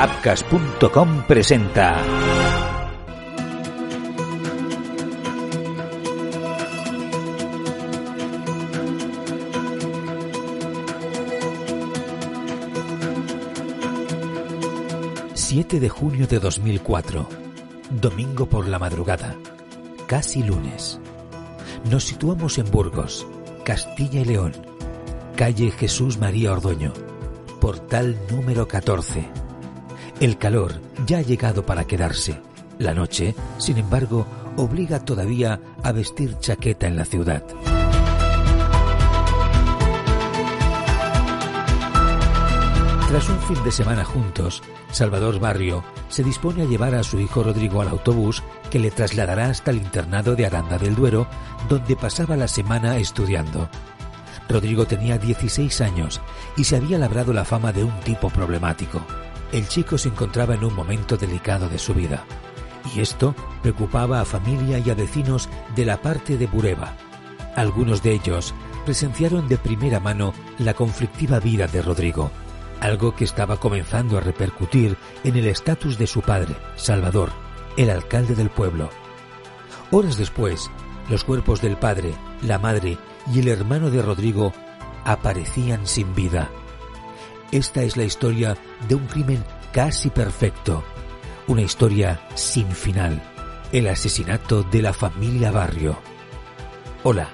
Apcas.com presenta. ...7 de junio de 2004... ...domingo por la madrugada... ...casi lunes... ...nos situamos en Burgos... ...Castilla y León... ...calle Jesús María Ordoño... ...portal número 14... El calor ya ha llegado para quedarse. La noche, sin embargo, obliga todavía a vestir chaqueta en la ciudad. Tras un fin de semana juntos, Salvador Barrio se dispone a llevar a su hijo Rodrigo al autobús que le trasladará hasta el internado de Aranda del Duero, donde pasaba la semana estudiando. Rodrigo tenía 16 años y se había labrado la fama de un tipo problemático. El chico se encontraba en un momento delicado de su vida, y esto preocupaba a familia y a vecinos de la parte de Bureba. Algunos de ellos presenciaron de primera mano la conflictiva vida de Rodrigo, algo que estaba comenzando a repercutir en el estatus de su padre, Salvador, el alcalde del pueblo. Horas después, los cuerpos del padre, la madre y el hermano de Rodrigo aparecían sin vida. Esta es la historia de un crimen casi perfecto, una historia sin final, el asesinato de la familia Barrio. Hola,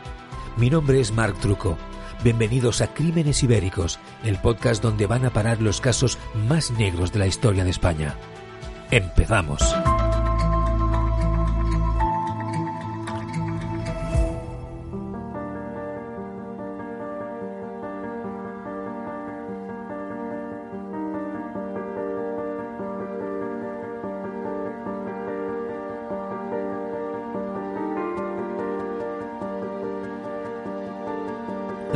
mi nombre es Marc Truco. Bienvenidos a Crímenes Ibéricos, el podcast donde van a parar los casos más negros de la historia de España. Empezamos.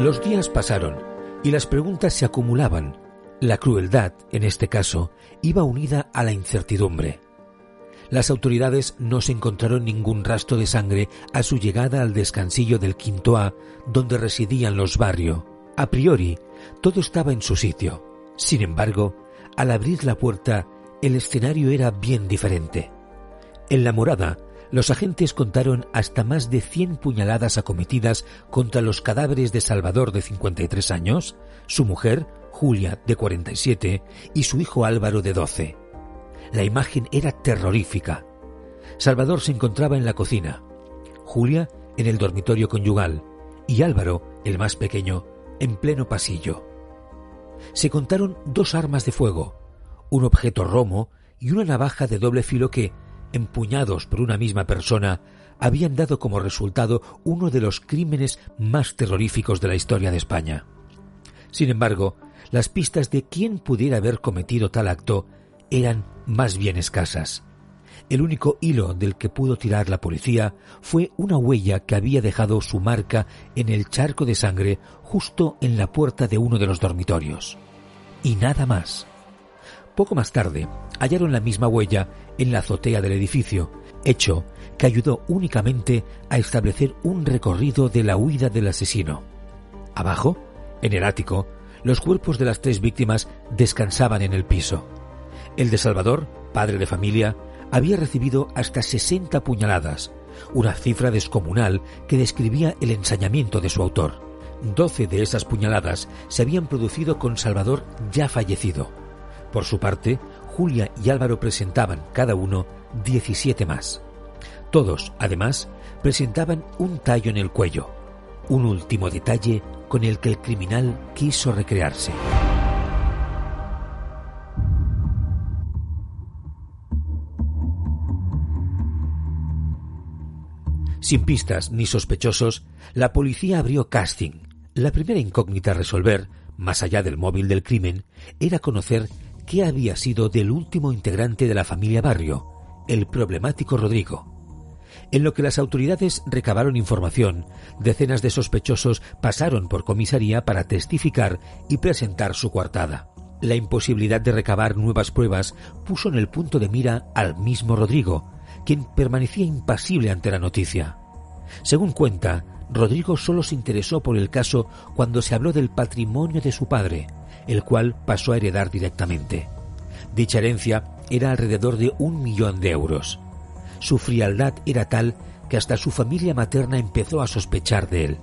Los días pasaron y las preguntas se acumulaban. La crueldad, en este caso, iba unida a la incertidumbre. Las autoridades no se encontraron ningún rastro de sangre a su llegada al descansillo del Quinto A, donde residían los barrios. A priori, todo estaba en su sitio. Sin embargo, al abrir la puerta, el escenario era bien diferente. En la morada, los agentes contaron hasta más de 100 puñaladas acometidas contra los cadáveres de Salvador de 53 años, su mujer, Julia, de 47, y su hijo Álvaro, de 12. La imagen era terrorífica. Salvador se encontraba en la cocina, Julia en el dormitorio conyugal y Álvaro, el más pequeño, en pleno pasillo. Se contaron dos armas de fuego, un objeto romo y una navaja de doble filo que, empuñados por una misma persona, habían dado como resultado uno de los crímenes más terroríficos de la historia de España. Sin embargo, las pistas de quién pudiera haber cometido tal acto eran más bien escasas. El único hilo del que pudo tirar la policía fue una huella que había dejado su marca en el charco de sangre justo en la puerta de uno de los dormitorios. Y nada más. Poco más tarde, hallaron la misma huella en la azotea del edificio, hecho que ayudó únicamente a establecer un recorrido de la huida del asesino. Abajo, en el ático, los cuerpos de las tres víctimas descansaban en el piso. El de Salvador, padre de familia, había recibido hasta 60 puñaladas, una cifra descomunal que describía el ensañamiento de su autor. Doce de esas puñaladas se habían producido con Salvador ya fallecido. Por su parte, Julia y Álvaro presentaban cada uno 17 más. Todos, además, presentaban un tallo en el cuello, un último detalle con el que el criminal quiso recrearse. Sin pistas ni sospechosos, la policía abrió casting. La primera incógnita a resolver, más allá del móvil del crimen, era conocer qué había sido del último integrante de la familia Barrio, el problemático Rodrigo. En lo que las autoridades recabaron información, decenas de sospechosos pasaron por comisaría para testificar y presentar su coartada. La imposibilidad de recabar nuevas pruebas puso en el punto de mira al mismo Rodrigo, quien permanecía impasible ante la noticia. Según cuenta, Rodrigo solo se interesó por el caso cuando se habló del patrimonio de su padre, el cual pasó a heredar directamente. Dicha herencia era alrededor de un millón de euros. Su frialdad era tal que hasta su familia materna empezó a sospechar de él.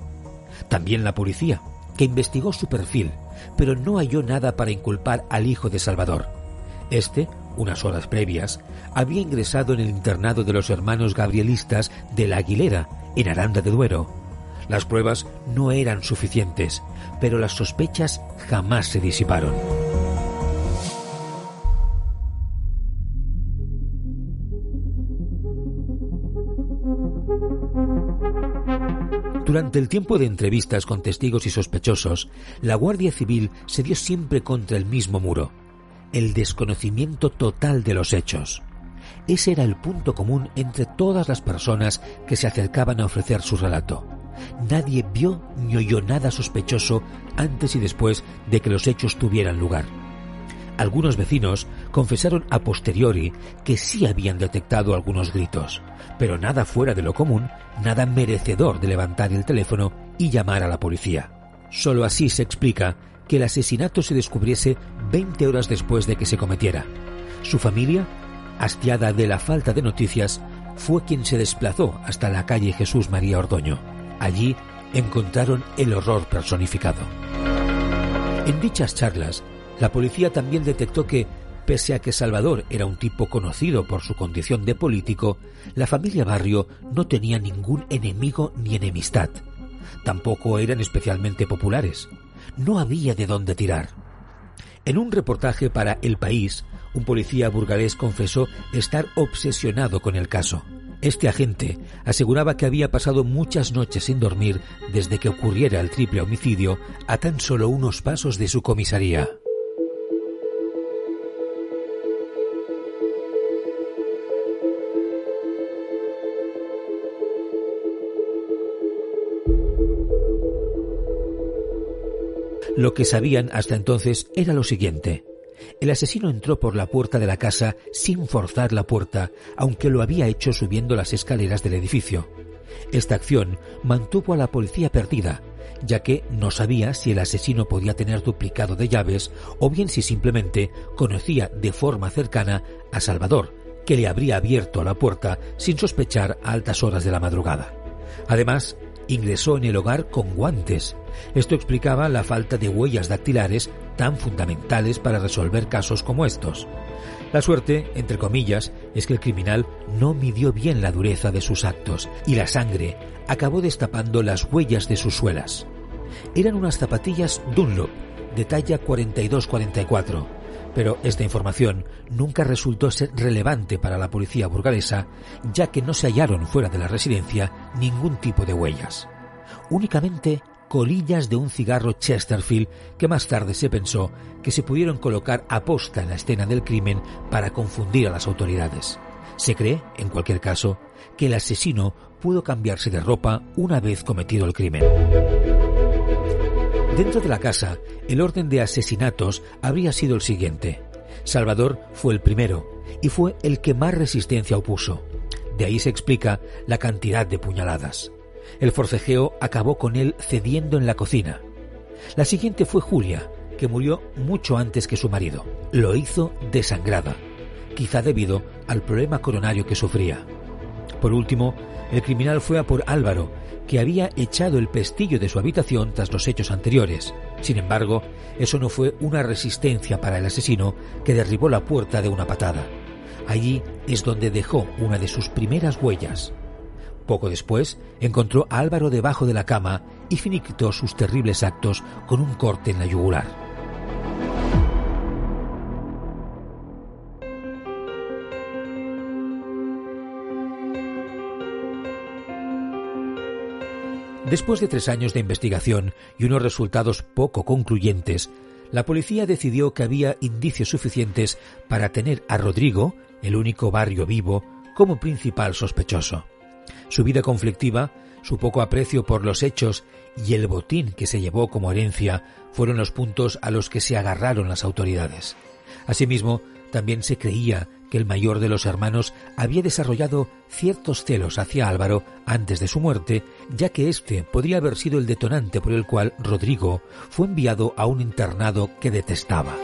También la policía, que investigó su perfil, pero no halló nada para inculpar al hijo de Salvador. Este, unas horas previas, había ingresado en el internado de los hermanos gabrielistas de la Aguilera, en Aranda de Duero. Las pruebas no eran suficientes, pero las sospechas jamás se disiparon. Durante el tiempo de entrevistas con testigos y sospechosos, la Guardia Civil se dio siempre contra el mismo muro, el desconocimiento total de los hechos. Ese era el punto común entre todas las personas que se acercaban a ofrecer su relato. Nadie vio ni oyó nada sospechoso antes y después de que los hechos tuvieran lugar. Algunos vecinos confesaron a posteriori que sí habían detectado algunos gritos, pero nada fuera de lo común, nada merecedor de levantar el teléfono y llamar a la policía. Solo así se explica que el asesinato se descubriese 20 horas después de que se cometiera. Su familia, hastiada de la falta de noticias, fue quien se desplazó hasta la calle Jesús María Ordoño. Allí encontraron el horror personificado. En dichas charlas, la policía también detectó que Pese a que Salvador era un tipo conocido por su condición de político, la familia Barrio no tenía ningún enemigo ni enemistad. Tampoco eran especialmente populares. No había de dónde tirar. En un reportaje para El País, un policía burgalés confesó estar obsesionado con el caso. Este agente aseguraba que había pasado muchas noches sin dormir desde que ocurriera el triple homicidio a tan solo unos pasos de su comisaría. Lo que sabían hasta entonces era lo siguiente. El asesino entró por la puerta de la casa sin forzar la puerta, aunque lo había hecho subiendo las escaleras del edificio. Esta acción mantuvo a la policía perdida, ya que no sabía si el asesino podía tener duplicado de llaves o bien si simplemente conocía de forma cercana a Salvador, que le habría abierto la puerta sin sospechar a altas horas de la madrugada. Además, ingresó en el hogar con guantes. Esto explicaba la falta de huellas dactilares tan fundamentales para resolver casos como estos. La suerte, entre comillas, es que el criminal no midió bien la dureza de sus actos y la sangre acabó destapando las huellas de sus suelas. Eran unas zapatillas Dunlop de talla 42-44 pero esta información nunca resultó ser relevante para la policía burgalesa, ya que no se hallaron fuera de la residencia ningún tipo de huellas. Únicamente colillas de un cigarro Chesterfield que más tarde se pensó que se pudieron colocar a posta en la escena del crimen para confundir a las autoridades. Se cree, en cualquier caso, que el asesino pudo cambiarse de ropa una vez cometido el crimen. Dentro de la casa, el orden de asesinatos habría sido el siguiente. Salvador fue el primero y fue el que más resistencia opuso. De ahí se explica la cantidad de puñaladas. El forcejeo acabó con él cediendo en la cocina. La siguiente fue Julia, que murió mucho antes que su marido. Lo hizo desangrada, quizá debido al problema coronario que sufría. Por último, el criminal fue a por Álvaro, que había echado el pestillo de su habitación tras los hechos anteriores. Sin embargo, eso no fue una resistencia para el asesino que derribó la puerta de una patada. Allí es donde dejó una de sus primeras huellas. Poco después, encontró a Álvaro debajo de la cama y finiquitó sus terribles actos con un corte en la yugular. Después de tres años de investigación y unos resultados poco concluyentes, la policía decidió que había indicios suficientes para tener a Rodrigo, el único barrio vivo, como principal sospechoso. Su vida conflictiva, su poco aprecio por los hechos y el botín que se llevó como herencia fueron los puntos a los que se agarraron las autoridades. Asimismo, también se creía que el mayor de los hermanos había desarrollado ciertos celos hacia Álvaro antes de su muerte, ya que éste podría haber sido el detonante por el cual Rodrigo fue enviado a un internado que detestaba.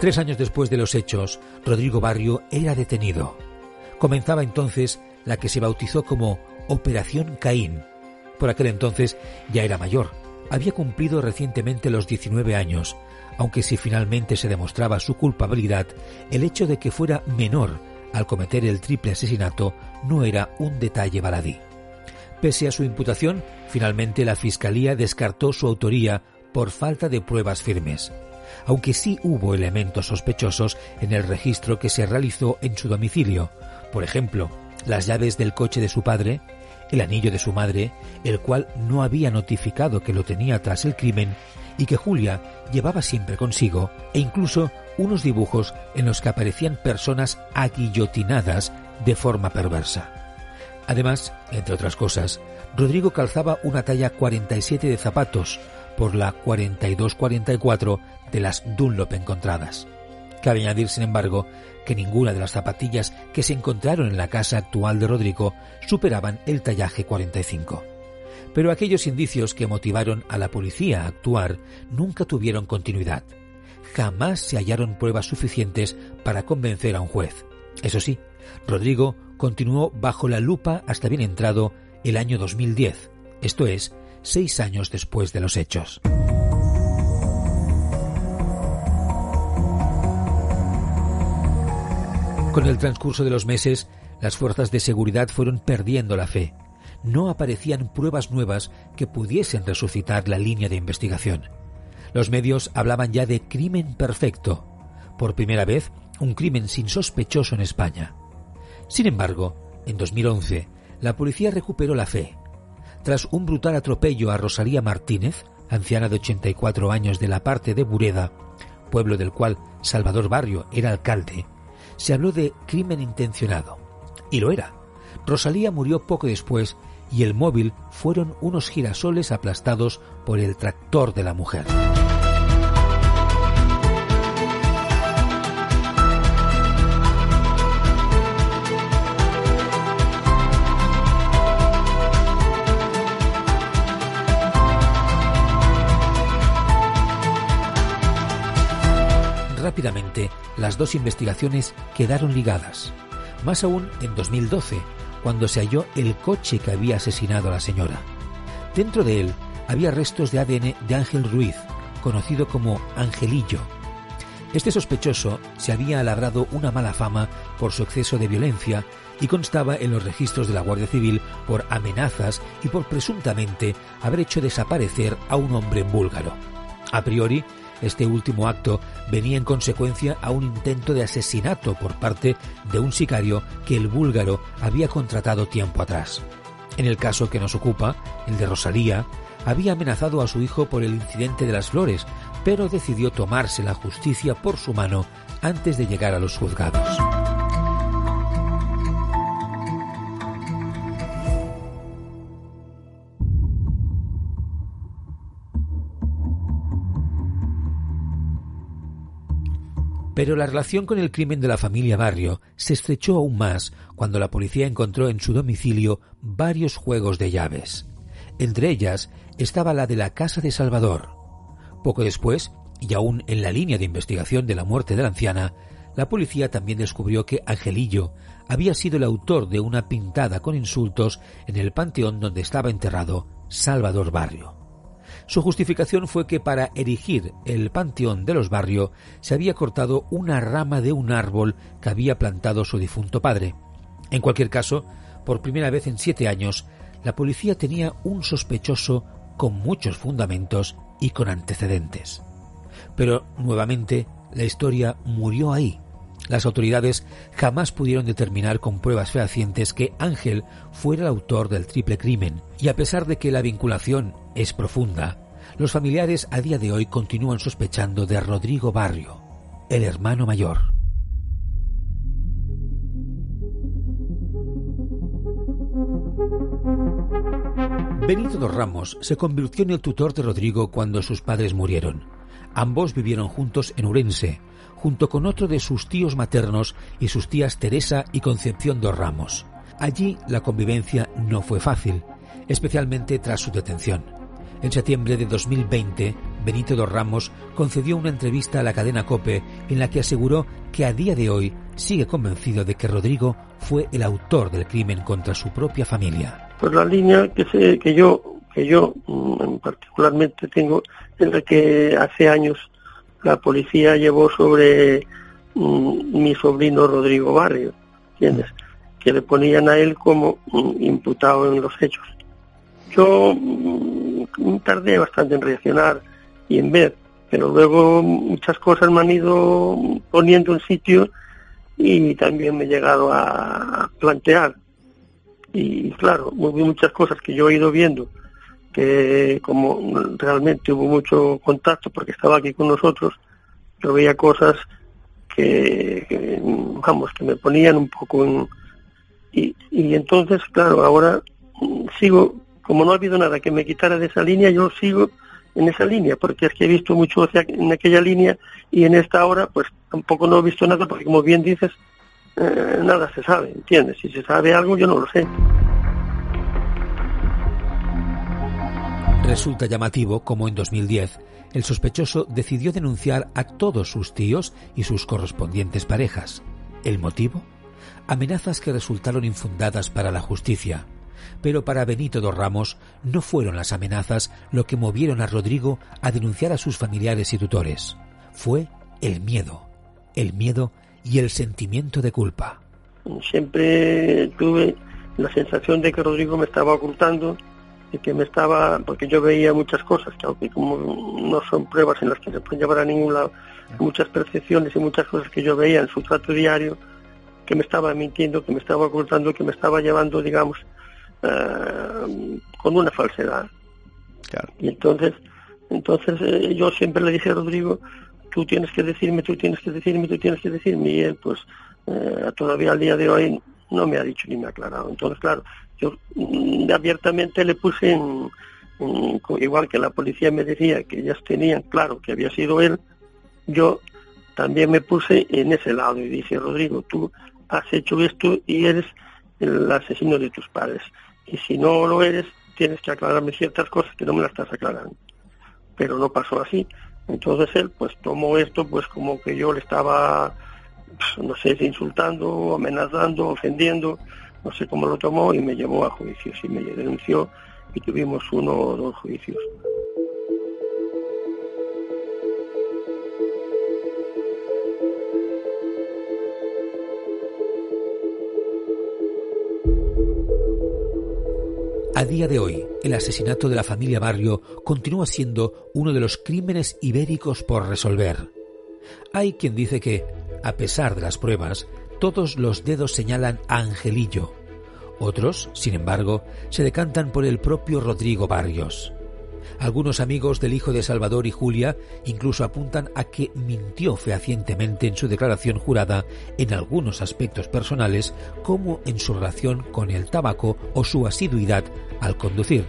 Tres años después de los hechos, Rodrigo Barrio era detenido. Comenzaba entonces la que se bautizó como Operación Caín. Por aquel entonces ya era mayor, había cumplido recientemente los 19 años, aunque si finalmente se demostraba su culpabilidad, el hecho de que fuera menor al cometer el triple asesinato no era un detalle baladí. Pese a su imputación, finalmente la Fiscalía descartó su autoría por falta de pruebas firmes aunque sí hubo elementos sospechosos en el registro que se realizó en su domicilio, por ejemplo, las llaves del coche de su padre, el anillo de su madre, el cual no había notificado que lo tenía tras el crimen y que Julia llevaba siempre consigo, e incluso unos dibujos en los que aparecían personas aguillotinadas de forma perversa. Además, entre otras cosas, Rodrigo calzaba una talla 47 de zapatos por la 42-44 de las Dunlop encontradas. Cabe añadir, sin embargo, que ninguna de las zapatillas que se encontraron en la casa actual de Rodrigo superaban el tallaje 45. Pero aquellos indicios que motivaron a la policía a actuar nunca tuvieron continuidad. Jamás se hallaron pruebas suficientes para convencer a un juez. Eso sí, Rodrigo continuó bajo la lupa hasta bien entrado el año 2010, esto es, seis años después de los hechos. Con el transcurso de los meses, las fuerzas de seguridad fueron perdiendo la fe. No aparecían pruebas nuevas que pudiesen resucitar la línea de investigación. Los medios hablaban ya de crimen perfecto. Por primera vez, un crimen sin sospechoso en España. Sin embargo, en 2011, la policía recuperó la fe. Tras un brutal atropello a Rosalía Martínez, anciana de 84 años de la parte de Bureda, pueblo del cual Salvador Barrio era alcalde, se habló de crimen intencionado. Y lo era. Rosalía murió poco después y el móvil fueron unos girasoles aplastados por el tractor de la mujer. Rápidamente, las dos investigaciones quedaron ligadas. Más aún en 2012, cuando se halló el coche que había asesinado a la señora. Dentro de él había restos de ADN de Ángel Ruiz, conocido como Angelillo. Este sospechoso se había labrado una mala fama por su exceso de violencia y constaba en los registros de la Guardia Civil por amenazas y por presuntamente haber hecho desaparecer a un hombre búlgaro. A priori, este último acto venía en consecuencia a un intento de asesinato por parte de un sicario que el búlgaro había contratado tiempo atrás. En el caso que nos ocupa, el de Rosalía, había amenazado a su hijo por el incidente de las flores, pero decidió tomarse la justicia por su mano antes de llegar a los juzgados. Pero la relación con el crimen de la familia Barrio se estrechó aún más cuando la policía encontró en su domicilio varios juegos de llaves. Entre ellas estaba la de la casa de Salvador. Poco después, y aún en la línea de investigación de la muerte de la anciana, la policía también descubrió que Angelillo había sido el autor de una pintada con insultos en el panteón donde estaba enterrado Salvador Barrio. Su justificación fue que para erigir el panteón de los barrios se había cortado una rama de un árbol que había plantado su difunto padre. En cualquier caso, por primera vez en siete años, la policía tenía un sospechoso con muchos fundamentos y con antecedentes. Pero nuevamente la historia murió ahí. Las autoridades jamás pudieron determinar con pruebas fehacientes que Ángel fuera el autor del triple crimen, y a pesar de que la vinculación es profunda, los familiares a día de hoy continúan sospechando de Rodrigo Barrio, el hermano mayor. Benito dos Ramos se convirtió en el tutor de Rodrigo cuando sus padres murieron. Ambos vivieron juntos en Urense, junto con otro de sus tíos maternos y sus tías Teresa y Concepción dos Ramos. Allí la convivencia no fue fácil, especialmente tras su detención. En septiembre de 2020, Benito dos Ramos concedió una entrevista a la cadena Cope en la que aseguró que a día de hoy sigue convencido de que Rodrigo fue el autor del crimen contra su propia familia. Pues la línea que, sé, que yo que yo mm, particularmente tengo en la que hace años la policía llevó sobre mm, mi sobrino Rodrigo Barrio, ¿entiendes? Que le ponían a él como mm, imputado en los hechos. Yo tardé bastante en reaccionar y en ver, pero luego muchas cosas me han ido poniendo en sitio y también me he llegado a plantear. Y claro, muchas cosas que yo he ido viendo, que como realmente hubo mucho contacto porque estaba aquí con nosotros, yo veía cosas que, vamos, que me ponían un poco en... Y, y entonces, claro, ahora sigo, como no ha habido nada que me quitara de esa línea, yo sigo en esa línea, porque es que he visto mucho en aquella línea y en esta hora pues tampoco no he visto nada, porque como bien dices, eh, nada se sabe, ¿entiendes? Si se sabe algo yo no lo sé. Resulta llamativo como en 2010 el sospechoso decidió denunciar a todos sus tíos y sus correspondientes parejas. ¿El motivo? Amenazas que resultaron infundadas para la justicia. Pero para Benito dos Ramos no fueron las amenazas lo que movieron a Rodrigo a denunciar a sus familiares y tutores. Fue el miedo. El miedo y el sentimiento de culpa. Siempre tuve la sensación de que Rodrigo me estaba ocultando, de que me estaba, porque yo veía muchas cosas, que aunque como no son pruebas en las que se pueden llevar a ningún lado, muchas percepciones y muchas cosas que yo veía en su trato diario, que me estaba mintiendo, que me estaba ocultando, que me estaba llevando, digamos, eh, con una falsedad. Y entonces, entonces eh, yo siempre le dije a Rodrigo, tú tienes que decirme, tú tienes que decirme, tú tienes que decirme, y él pues eh, todavía al día de hoy no me ha dicho ni me ha aclarado. Entonces, claro, yo mm, abiertamente le puse en, igual que la policía me decía que ellas tenían claro que había sido él, yo también me puse en ese lado y dije, Rodrigo, tú has hecho esto y eres el asesino de tus padres. Y si no lo eres, tienes que aclararme ciertas cosas que no me las estás aclarando. Pero no pasó así. Entonces él pues tomó esto pues como que yo le estaba, pues, no sé, insultando, amenazando, ofendiendo, no sé cómo lo tomó y me llevó a juicios y me denunció y tuvimos uno o dos juicios. A día de hoy, el asesinato de la familia Barrio continúa siendo uno de los crímenes ibéricos por resolver. Hay quien dice que, a pesar de las pruebas, todos los dedos señalan a Angelillo. Otros, sin embargo, se decantan por el propio Rodrigo Barrios. Algunos amigos del hijo de Salvador y Julia incluso apuntan a que mintió fehacientemente en su declaración jurada en algunos aspectos personales, como en su relación con el tabaco o su asiduidad al conducir.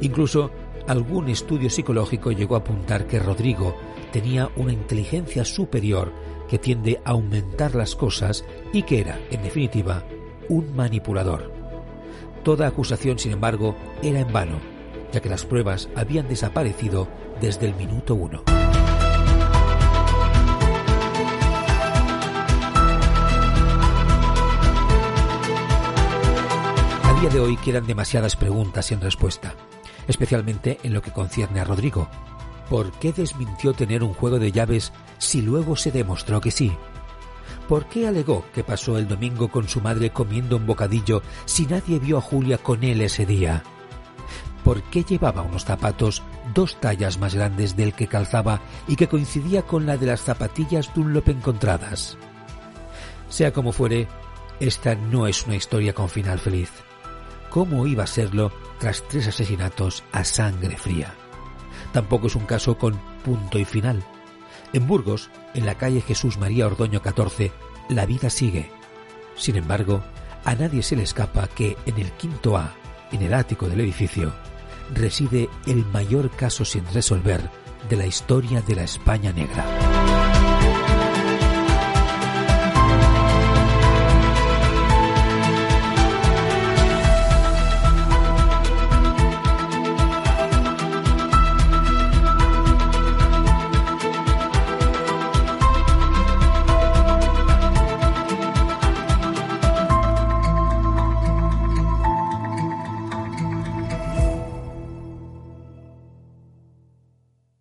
Incluso algún estudio psicológico llegó a apuntar que Rodrigo tenía una inteligencia superior que tiende a aumentar las cosas y que era, en definitiva, un manipulador. Toda acusación, sin embargo, era en vano ya que las pruebas habían desaparecido desde el minuto uno. Día de hoy quedan demasiadas preguntas sin respuesta, especialmente en lo que concierne a Rodrigo. ¿Por qué desmintió tener un juego de llaves si luego se demostró que sí? ¿Por qué alegó que pasó el domingo con su madre comiendo un bocadillo si nadie vio a Julia con él ese día? por qué llevaba unos zapatos dos tallas más grandes del que calzaba y que coincidía con la de las zapatillas Dunlop encontradas. Sea como fuere, esta no es una historia con final feliz. ¿Cómo iba a serlo tras tres asesinatos a sangre fría? Tampoco es un caso con punto y final. En Burgos, en la calle Jesús María Ordoño 14, la vida sigue. Sin embargo, a nadie se le escapa que en el quinto A, en el ático del edificio, reside el mayor caso sin resolver de la historia de la España negra.